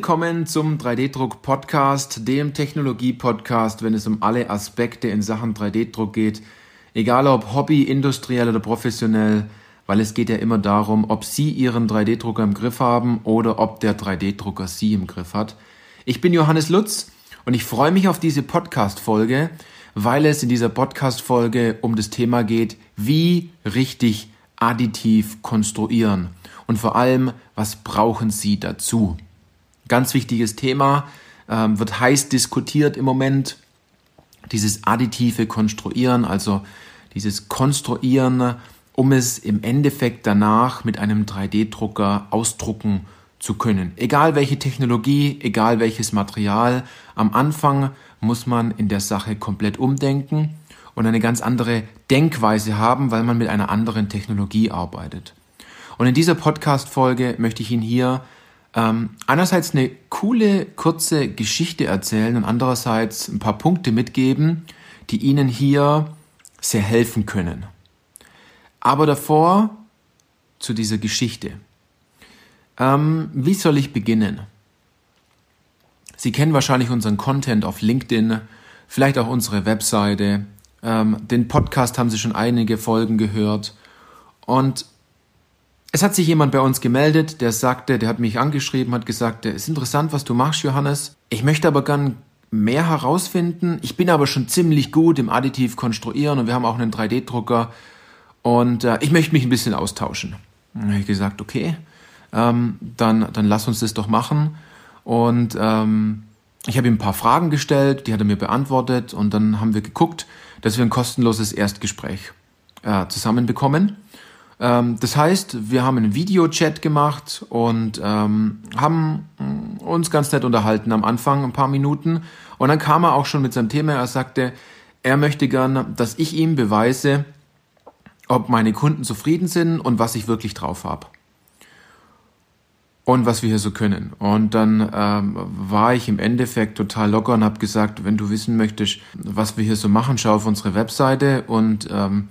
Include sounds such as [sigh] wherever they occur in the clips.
Willkommen zum 3D-Druck-Podcast, dem Technologie-Podcast, wenn es um alle Aspekte in Sachen 3D-Druck geht. Egal ob Hobby, industriell oder professionell, weil es geht ja immer darum, ob Sie Ihren 3D-Drucker im Griff haben oder ob der 3D-Drucker Sie im Griff hat. Ich bin Johannes Lutz und ich freue mich auf diese Podcast-Folge, weil es in dieser Podcast-Folge um das Thema geht, wie richtig additiv konstruieren und vor allem, was brauchen Sie dazu? Ganz wichtiges Thema, ähm, wird heiß diskutiert im Moment. Dieses additive Konstruieren, also dieses Konstruieren, um es im Endeffekt danach mit einem 3D-Drucker ausdrucken zu können. Egal welche Technologie, egal welches Material, am Anfang muss man in der Sache komplett umdenken und eine ganz andere Denkweise haben, weil man mit einer anderen Technologie arbeitet. Und in dieser Podcast-Folge möchte ich Ihnen hier ähm, einerseits eine coole, kurze Geschichte erzählen und andererseits ein paar Punkte mitgeben, die Ihnen hier sehr helfen können. Aber davor zu dieser Geschichte. Ähm, wie soll ich beginnen? Sie kennen wahrscheinlich unseren Content auf LinkedIn, vielleicht auch unsere Webseite. Ähm, den Podcast haben Sie schon einige Folgen gehört. Und es hat sich jemand bei uns gemeldet, der sagte, der hat mich angeschrieben, hat gesagt, es ist interessant, was du machst, Johannes. Ich möchte aber gern mehr herausfinden. Ich bin aber schon ziemlich gut im Additiv konstruieren und wir haben auch einen 3D-Drucker und äh, ich möchte mich ein bisschen austauschen. Dann habe ich gesagt, okay, ähm, dann, dann lass uns das doch machen. Und ähm, ich habe ihm ein paar Fragen gestellt, die hat er mir beantwortet und dann haben wir geguckt, dass wir ein kostenloses Erstgespräch äh, zusammenbekommen. Ähm, das heißt, wir haben einen Videochat gemacht und ähm, haben mm, uns ganz nett unterhalten am Anfang, ein paar Minuten. Und dann kam er auch schon mit seinem Thema. Er sagte, er möchte gern, dass ich ihm beweise, ob meine Kunden zufrieden sind und was ich wirklich drauf habe. Und was wir hier so können. Und dann ähm, war ich im Endeffekt total locker und habe gesagt, wenn du wissen möchtest, was wir hier so machen, schau auf unsere Webseite und ähm,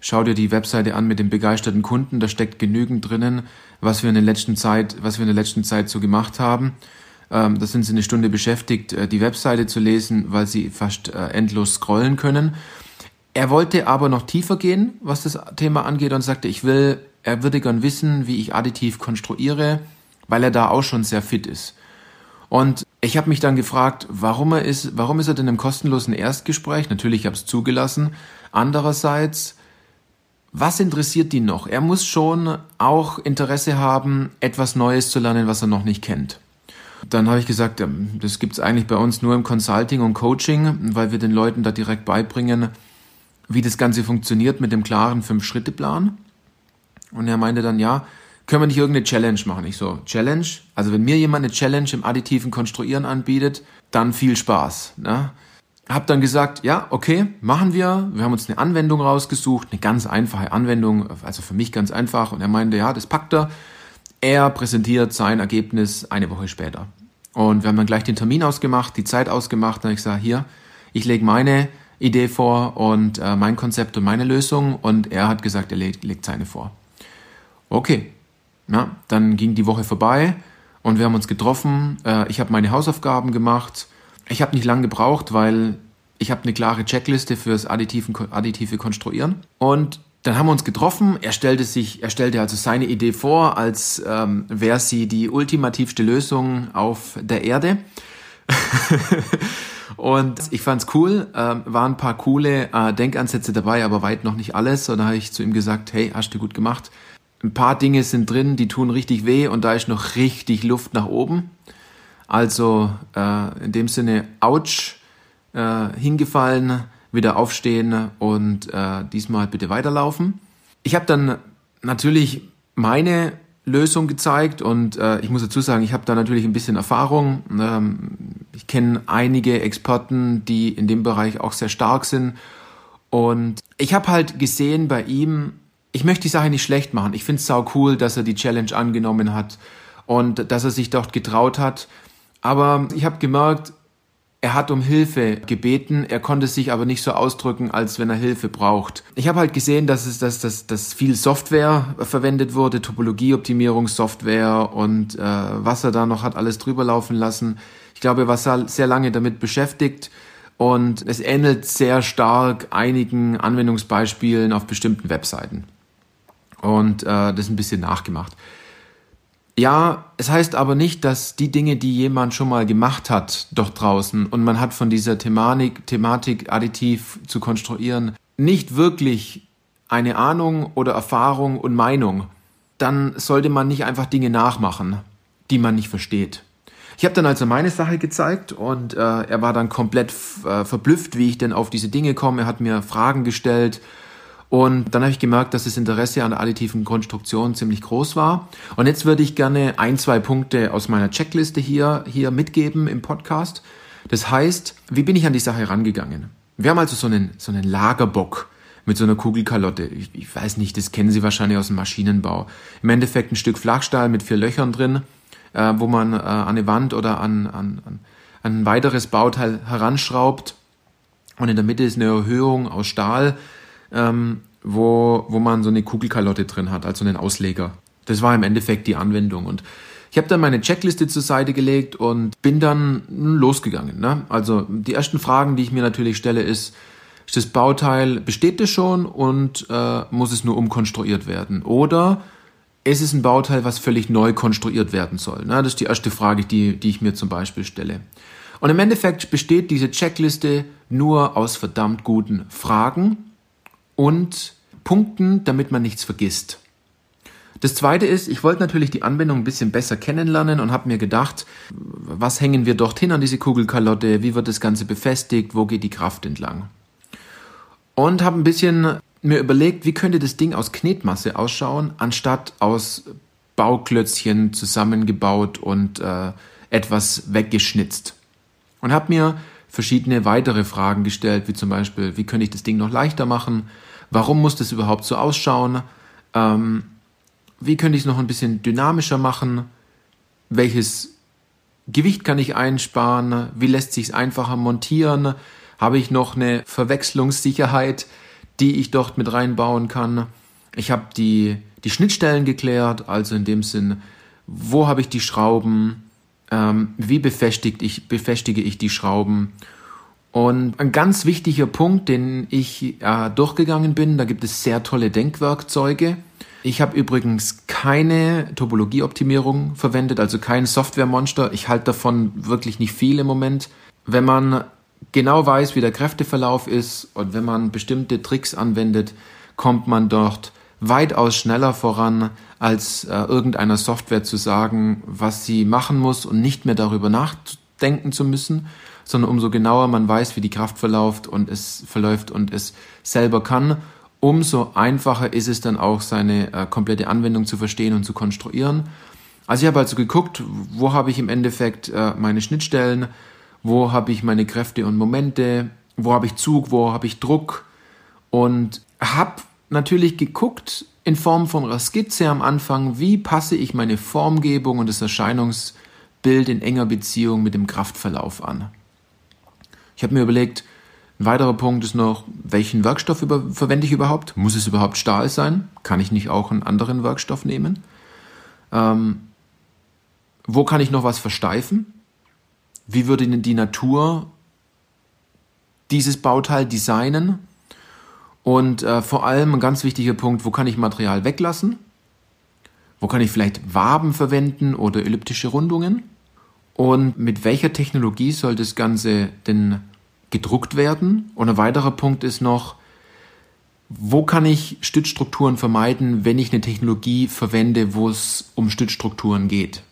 Schau dir die Webseite an mit den begeisterten Kunden, da steckt genügend drinnen, was wir in der letzten Zeit, was wir in der letzten Zeit so gemacht haben. Ähm, da sind sie eine Stunde beschäftigt, äh, die Webseite zu lesen, weil sie fast äh, endlos scrollen können. Er wollte aber noch tiefer gehen, was das Thema angeht, und sagte, ich will, er würde gern wissen, wie ich additiv konstruiere, weil er da auch schon sehr fit ist. Und ich habe mich dann gefragt, warum er ist, warum ist er denn im kostenlosen Erstgespräch? Natürlich habe es zugelassen. Andererseits was interessiert ihn noch? Er muss schon auch Interesse haben, etwas Neues zu lernen, was er noch nicht kennt. Dann habe ich gesagt, das gibt es eigentlich bei uns nur im Consulting und Coaching, weil wir den Leuten da direkt beibringen, wie das Ganze funktioniert mit dem klaren Fünf-Schritte-Plan. Und er meinte dann, ja, können wir nicht irgendeine Challenge machen? Ich so, Challenge? Also wenn mir jemand eine Challenge im additiven Konstruieren anbietet, dann viel Spaß. Ne? Hab dann gesagt, ja, okay, machen wir. Wir haben uns eine Anwendung rausgesucht, eine ganz einfache Anwendung, also für mich ganz einfach. Und er meinte, ja, das packt er. Er präsentiert sein Ergebnis eine Woche später. Und wir haben dann gleich den Termin ausgemacht, die Zeit ausgemacht. Und ich sage, hier, ich lege meine Idee vor und äh, mein Konzept und meine Lösung. Und er hat gesagt, er legt, legt seine vor. Okay, ja, dann ging die Woche vorbei und wir haben uns getroffen. Äh, ich habe meine Hausaufgaben gemacht ich habe nicht lange gebraucht, weil ich habe eine klare Checkliste fürs additiven, additive Konstruieren. Und dann haben wir uns getroffen. Er stellte sich, er stellte also seine Idee vor, als ähm, wäre sie die ultimativste Lösung auf der Erde. [laughs] und ich fand's cool, äh, waren ein paar coole äh, Denkansätze dabei, aber weit noch nicht alles. Und da habe ich zu ihm gesagt, hey, hast du gut gemacht. Ein paar Dinge sind drin, die tun richtig weh und da ist noch richtig Luft nach oben. Also äh, in dem Sinne, ouch, äh, hingefallen, wieder aufstehen und äh, diesmal bitte weiterlaufen. Ich habe dann natürlich meine Lösung gezeigt und äh, ich muss dazu sagen, ich habe da natürlich ein bisschen Erfahrung. Ähm, ich kenne einige Experten, die in dem Bereich auch sehr stark sind und ich habe halt gesehen bei ihm, ich möchte die Sache nicht schlecht machen. Ich finde es sau cool, dass er die Challenge angenommen hat und dass er sich dort getraut hat, aber ich habe gemerkt, er hat um Hilfe gebeten, er konnte sich aber nicht so ausdrücken, als wenn er Hilfe braucht. Ich habe halt gesehen, dass es dass, dass, dass viel Software verwendet wurde, Topologieoptimierungssoftware und äh, was er da noch hat alles drüber laufen lassen. Ich glaube, er war sehr lange damit beschäftigt und es ähnelt sehr stark einigen Anwendungsbeispielen auf bestimmten Webseiten. Und äh, das ein bisschen nachgemacht. Ja, es heißt aber nicht, dass die Dinge, die jemand schon mal gemacht hat, dort draußen und man hat von dieser Thematik, Thematik additiv zu konstruieren, nicht wirklich eine Ahnung oder Erfahrung und Meinung, dann sollte man nicht einfach Dinge nachmachen, die man nicht versteht. Ich habe dann also meine Sache gezeigt und äh, er war dann komplett äh, verblüfft, wie ich denn auf diese Dinge komme. Er hat mir Fragen gestellt und dann habe ich gemerkt, dass das Interesse an der additiven Konstruktion ziemlich groß war. Und jetzt würde ich gerne ein, zwei Punkte aus meiner Checkliste hier, hier mitgeben im Podcast. Das heißt, wie bin ich an die Sache rangegangen? Wir haben also so einen, so einen Lagerbock mit so einer Kugelkalotte. Ich, ich weiß nicht, das kennen Sie wahrscheinlich aus dem Maschinenbau. Im Endeffekt ein Stück Flachstahl mit vier Löchern drin, äh, wo man äh, an eine Wand oder an, an, an ein weiteres Bauteil heranschraubt. Und in der Mitte ist eine Erhöhung aus Stahl ähm, wo, wo man so eine Kugelkalotte drin hat, also einen Ausleger. Das war im Endeffekt die Anwendung. Und ich habe dann meine Checkliste zur Seite gelegt und bin dann losgegangen. Ne? Also die ersten Fragen, die ich mir natürlich stelle, ist, ist das Bauteil, besteht das schon und äh, muss es nur umkonstruiert werden? Oder ist es ein Bauteil, was völlig neu konstruiert werden soll? Ne? Das ist die erste Frage, die, die ich mir zum Beispiel stelle. Und im Endeffekt besteht diese Checkliste nur aus verdammt guten Fragen und Punkten, damit man nichts vergisst. Das zweite ist, ich wollte natürlich die Anwendung ein bisschen besser kennenlernen und habe mir gedacht, was hängen wir dorthin an diese Kugelkalotte, wie wird das Ganze befestigt, wo geht die Kraft entlang. Und habe ein bisschen mir überlegt, wie könnte das Ding aus Knetmasse ausschauen, anstatt aus Bauklötzchen zusammengebaut und äh, etwas weggeschnitzt. Und habe mir verschiedene weitere Fragen gestellt, wie zum Beispiel, wie könnte ich das Ding noch leichter machen, Warum muss das überhaupt so ausschauen? Ähm, wie könnte ich es noch ein bisschen dynamischer machen? Welches Gewicht kann ich einsparen? Wie lässt sich es einfacher montieren? Habe ich noch eine Verwechslungssicherheit, die ich dort mit reinbauen kann? Ich habe die, die Schnittstellen geklärt, also in dem Sinn, wo habe ich die Schrauben? Ähm, wie befestigt ich, befestige ich die Schrauben? Und ein ganz wichtiger Punkt, den ich äh, durchgegangen bin, da gibt es sehr tolle Denkwerkzeuge. Ich habe übrigens keine Topologieoptimierung verwendet, also kein Softwaremonster. Ich halte davon wirklich nicht viel im Moment. Wenn man genau weiß, wie der Kräfteverlauf ist und wenn man bestimmte Tricks anwendet, kommt man dort weitaus schneller voran, als äh, irgendeiner Software zu sagen, was sie machen muss und nicht mehr darüber nachdenken zu müssen sondern umso genauer man weiß, wie die Kraft verläuft und es verläuft und es selber kann, umso einfacher ist es dann auch, seine äh, komplette Anwendung zu verstehen und zu konstruieren. Also ich habe also geguckt, wo habe ich im Endeffekt äh, meine Schnittstellen, wo habe ich meine Kräfte und Momente, wo habe ich Zug, wo habe ich Druck und habe natürlich geguckt in Form von einer Skizze am Anfang, wie passe ich meine Formgebung und das Erscheinungsbild in enger Beziehung mit dem Kraftverlauf an. Ich habe mir überlegt, ein weiterer Punkt ist noch, welchen Werkstoff über, verwende ich überhaupt? Muss es überhaupt Stahl sein? Kann ich nicht auch einen anderen Werkstoff nehmen? Ähm, wo kann ich noch was versteifen? Wie würde denn die Natur dieses Bauteil designen? Und äh, vor allem ein ganz wichtiger Punkt, wo kann ich Material weglassen? Wo kann ich vielleicht Waben verwenden oder elliptische Rundungen? Und mit welcher Technologie soll das Ganze denn gedruckt werden? Und ein weiterer Punkt ist noch, wo kann ich Stützstrukturen vermeiden, wenn ich eine Technologie verwende, wo es um Stützstrukturen geht?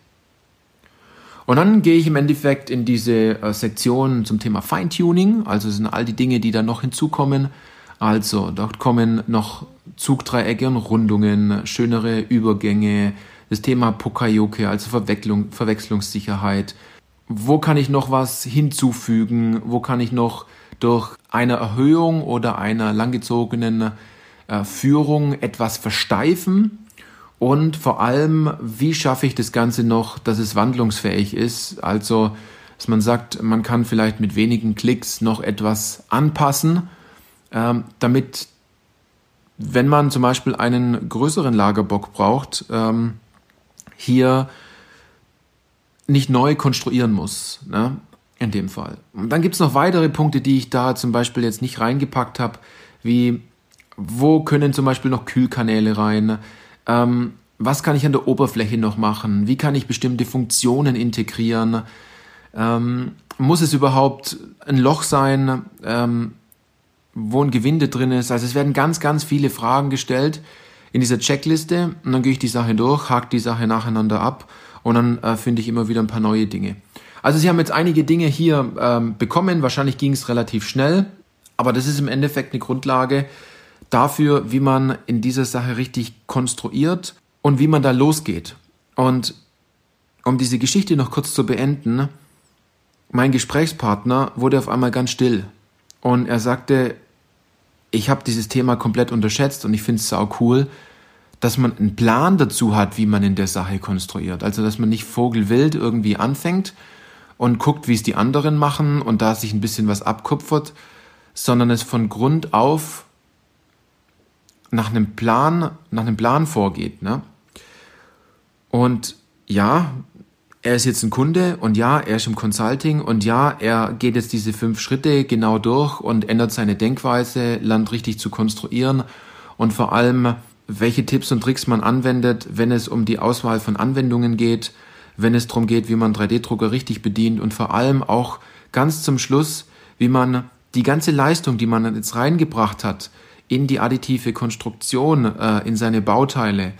Und dann gehe ich im Endeffekt in diese äh, Sektion zum Thema Feintuning, also sind all die Dinge, die da noch hinzukommen. Also dort kommen noch Zugdreiecke und Rundungen, schönere Übergänge, das Thema Pokayoke, also Verwechslung, Verwechslungssicherheit. Wo kann ich noch was hinzufügen? Wo kann ich noch durch eine Erhöhung oder einer langgezogenen äh, Führung etwas versteifen? Und vor allem, wie schaffe ich das Ganze noch, dass es wandlungsfähig ist? Also dass man sagt, man kann vielleicht mit wenigen Klicks noch etwas anpassen, ähm, damit, wenn man zum Beispiel einen größeren Lagerbock braucht, ähm, hier nicht neu konstruieren muss. Ne? In dem Fall. Und dann gibt es noch weitere Punkte, die ich da zum Beispiel jetzt nicht reingepackt habe, wie wo können zum Beispiel noch Kühlkanäle rein? Ähm, was kann ich an der Oberfläche noch machen? Wie kann ich bestimmte Funktionen integrieren? Ähm, muss es überhaupt ein Loch sein, ähm, wo ein Gewinde drin ist? Also es werden ganz, ganz viele Fragen gestellt in dieser Checkliste und dann gehe ich die Sache durch, hake die Sache nacheinander ab und dann äh, finde ich immer wieder ein paar neue Dinge. Also Sie haben jetzt einige Dinge hier ähm, bekommen. Wahrscheinlich ging es relativ schnell, aber das ist im Endeffekt eine Grundlage dafür, wie man in dieser Sache richtig konstruiert und wie man da losgeht. Und um diese Geschichte noch kurz zu beenden, mein Gesprächspartner wurde auf einmal ganz still und er sagte, ich habe dieses Thema komplett unterschätzt und ich finde es sau cool, dass man einen Plan dazu hat, wie man in der Sache konstruiert. Also dass man nicht vogelwild irgendwie anfängt, und guckt, wie es die anderen machen und da sich ein bisschen was abkupfert, sondern es von Grund auf nach einem Plan, nach einem Plan vorgeht. Ne? Und ja, er ist jetzt ein Kunde und ja, er ist im Consulting und ja, er geht jetzt diese fünf Schritte genau durch und ändert seine Denkweise, lernt richtig zu konstruieren und vor allem, welche Tipps und Tricks man anwendet, wenn es um die Auswahl von Anwendungen geht, wenn es darum geht, wie man 3D-Drucker richtig bedient und vor allem auch ganz zum Schluss, wie man die ganze Leistung, die man jetzt reingebracht hat, in die additive Konstruktion, äh, in seine Bauteile,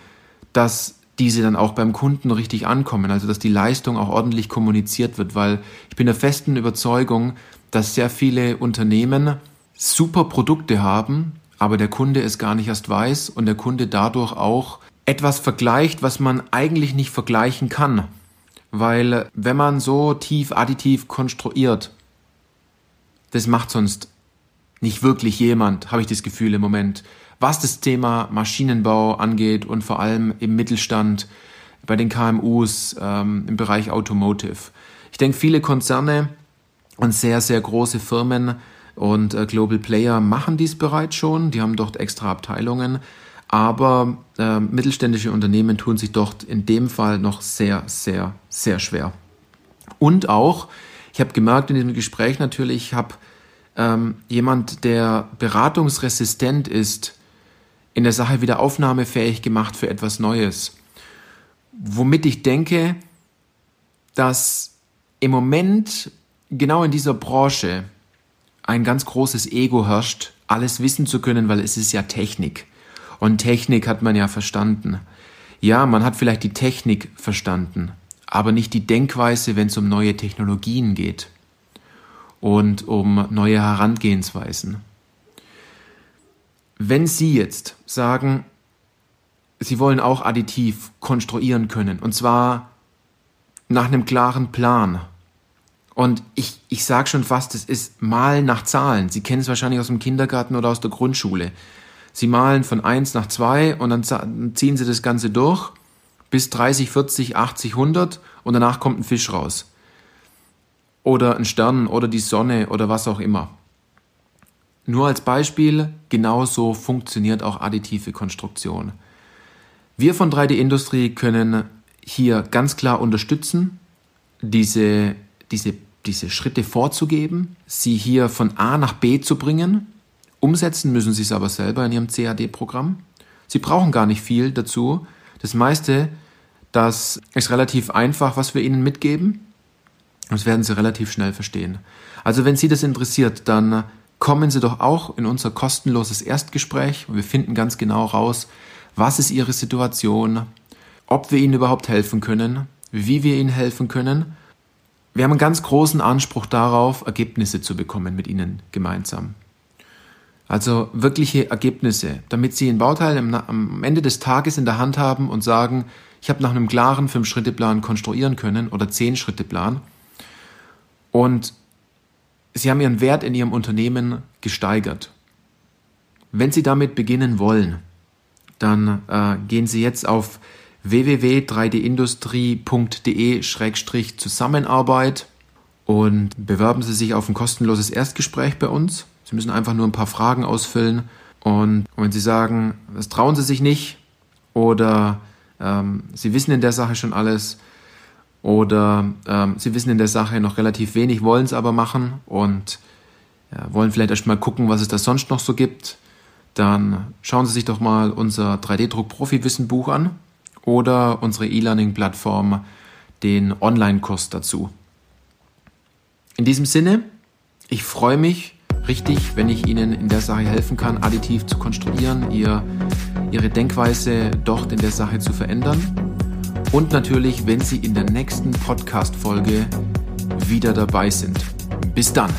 dass diese dann auch beim Kunden richtig ankommen, also dass die Leistung auch ordentlich kommuniziert wird, weil ich bin der festen Überzeugung, dass sehr viele Unternehmen super Produkte haben, aber der Kunde es gar nicht erst weiß und der Kunde dadurch auch etwas vergleicht, was man eigentlich nicht vergleichen kann. Weil wenn man so tief additiv konstruiert, das macht sonst nicht wirklich jemand, habe ich das Gefühl im Moment, was das Thema Maschinenbau angeht und vor allem im Mittelstand, bei den KMUs, ähm, im Bereich Automotive. Ich denke, viele Konzerne und sehr, sehr große Firmen und äh, Global Player machen dies bereits schon. Die haben dort extra Abteilungen. Aber äh, mittelständische Unternehmen tun sich dort in dem Fall noch sehr, sehr, sehr schwer. Und auch, ich habe gemerkt in diesem Gespräch natürlich, ich habe ähm, jemand, der beratungsresistent ist, in der Sache wieder aufnahmefähig gemacht für etwas Neues. Womit ich denke, dass im Moment genau in dieser Branche ein ganz großes Ego herrscht, alles wissen zu können, weil es ist ja Technik. Und Technik hat man ja verstanden. Ja, man hat vielleicht die Technik verstanden, aber nicht die Denkweise, wenn es um neue Technologien geht und um neue Herangehensweisen. Wenn Sie jetzt sagen, Sie wollen auch additiv konstruieren können, und zwar nach einem klaren Plan. Und ich, ich sage schon fast, es ist Malen nach Zahlen. Sie kennen es wahrscheinlich aus dem Kindergarten oder aus der Grundschule. Sie malen von 1 nach 2 und dann ziehen Sie das Ganze durch bis 30, 40, 80, 100 und danach kommt ein Fisch raus. Oder ein Stern oder die Sonne oder was auch immer. Nur als Beispiel, genauso funktioniert auch additive Konstruktion. Wir von 3D-Industrie können hier ganz klar unterstützen, diese, diese, diese Schritte vorzugeben, sie hier von A nach B zu bringen Umsetzen müssen Sie es aber selber in Ihrem CAD-Programm. Sie brauchen gar nicht viel dazu. Das meiste, das ist relativ einfach, was wir Ihnen mitgeben. Das werden Sie relativ schnell verstehen. Also wenn Sie das interessiert, dann kommen Sie doch auch in unser kostenloses Erstgespräch. Wir finden ganz genau raus, was ist Ihre Situation, ob wir Ihnen überhaupt helfen können, wie wir Ihnen helfen können. Wir haben einen ganz großen Anspruch darauf, Ergebnisse zu bekommen mit Ihnen gemeinsam. Also wirkliche Ergebnisse, damit Sie ein Bauteil am Ende des Tages in der Hand haben und sagen, ich habe nach einem klaren Fünf-Schritte-Plan konstruieren können oder Zehn-Schritte-Plan und Sie haben Ihren Wert in Ihrem Unternehmen gesteigert. Wenn Sie damit beginnen wollen, dann äh, gehen Sie jetzt auf www.3dindustrie.de-zusammenarbeit und bewerben Sie sich auf ein kostenloses Erstgespräch bei uns. Sie müssen einfach nur ein paar Fragen ausfüllen und wenn Sie sagen, das trauen Sie sich nicht oder ähm, Sie wissen in der Sache schon alles oder ähm, Sie wissen in der Sache noch relativ wenig, wollen es aber machen und ja, wollen vielleicht erst mal gucken, was es da sonst noch so gibt, dann schauen Sie sich doch mal unser 3D-Druck-Profi-Wissen-Buch an oder unsere E-Learning-Plattform, den Online-Kurs dazu. In diesem Sinne, ich freue mich richtig, wenn ich Ihnen in der Sache helfen kann, additiv zu konstruieren, ihr, Ihre Denkweise dort in der Sache zu verändern. Und natürlich, wenn Sie in der nächsten Podcast-Folge wieder dabei sind. Bis dann!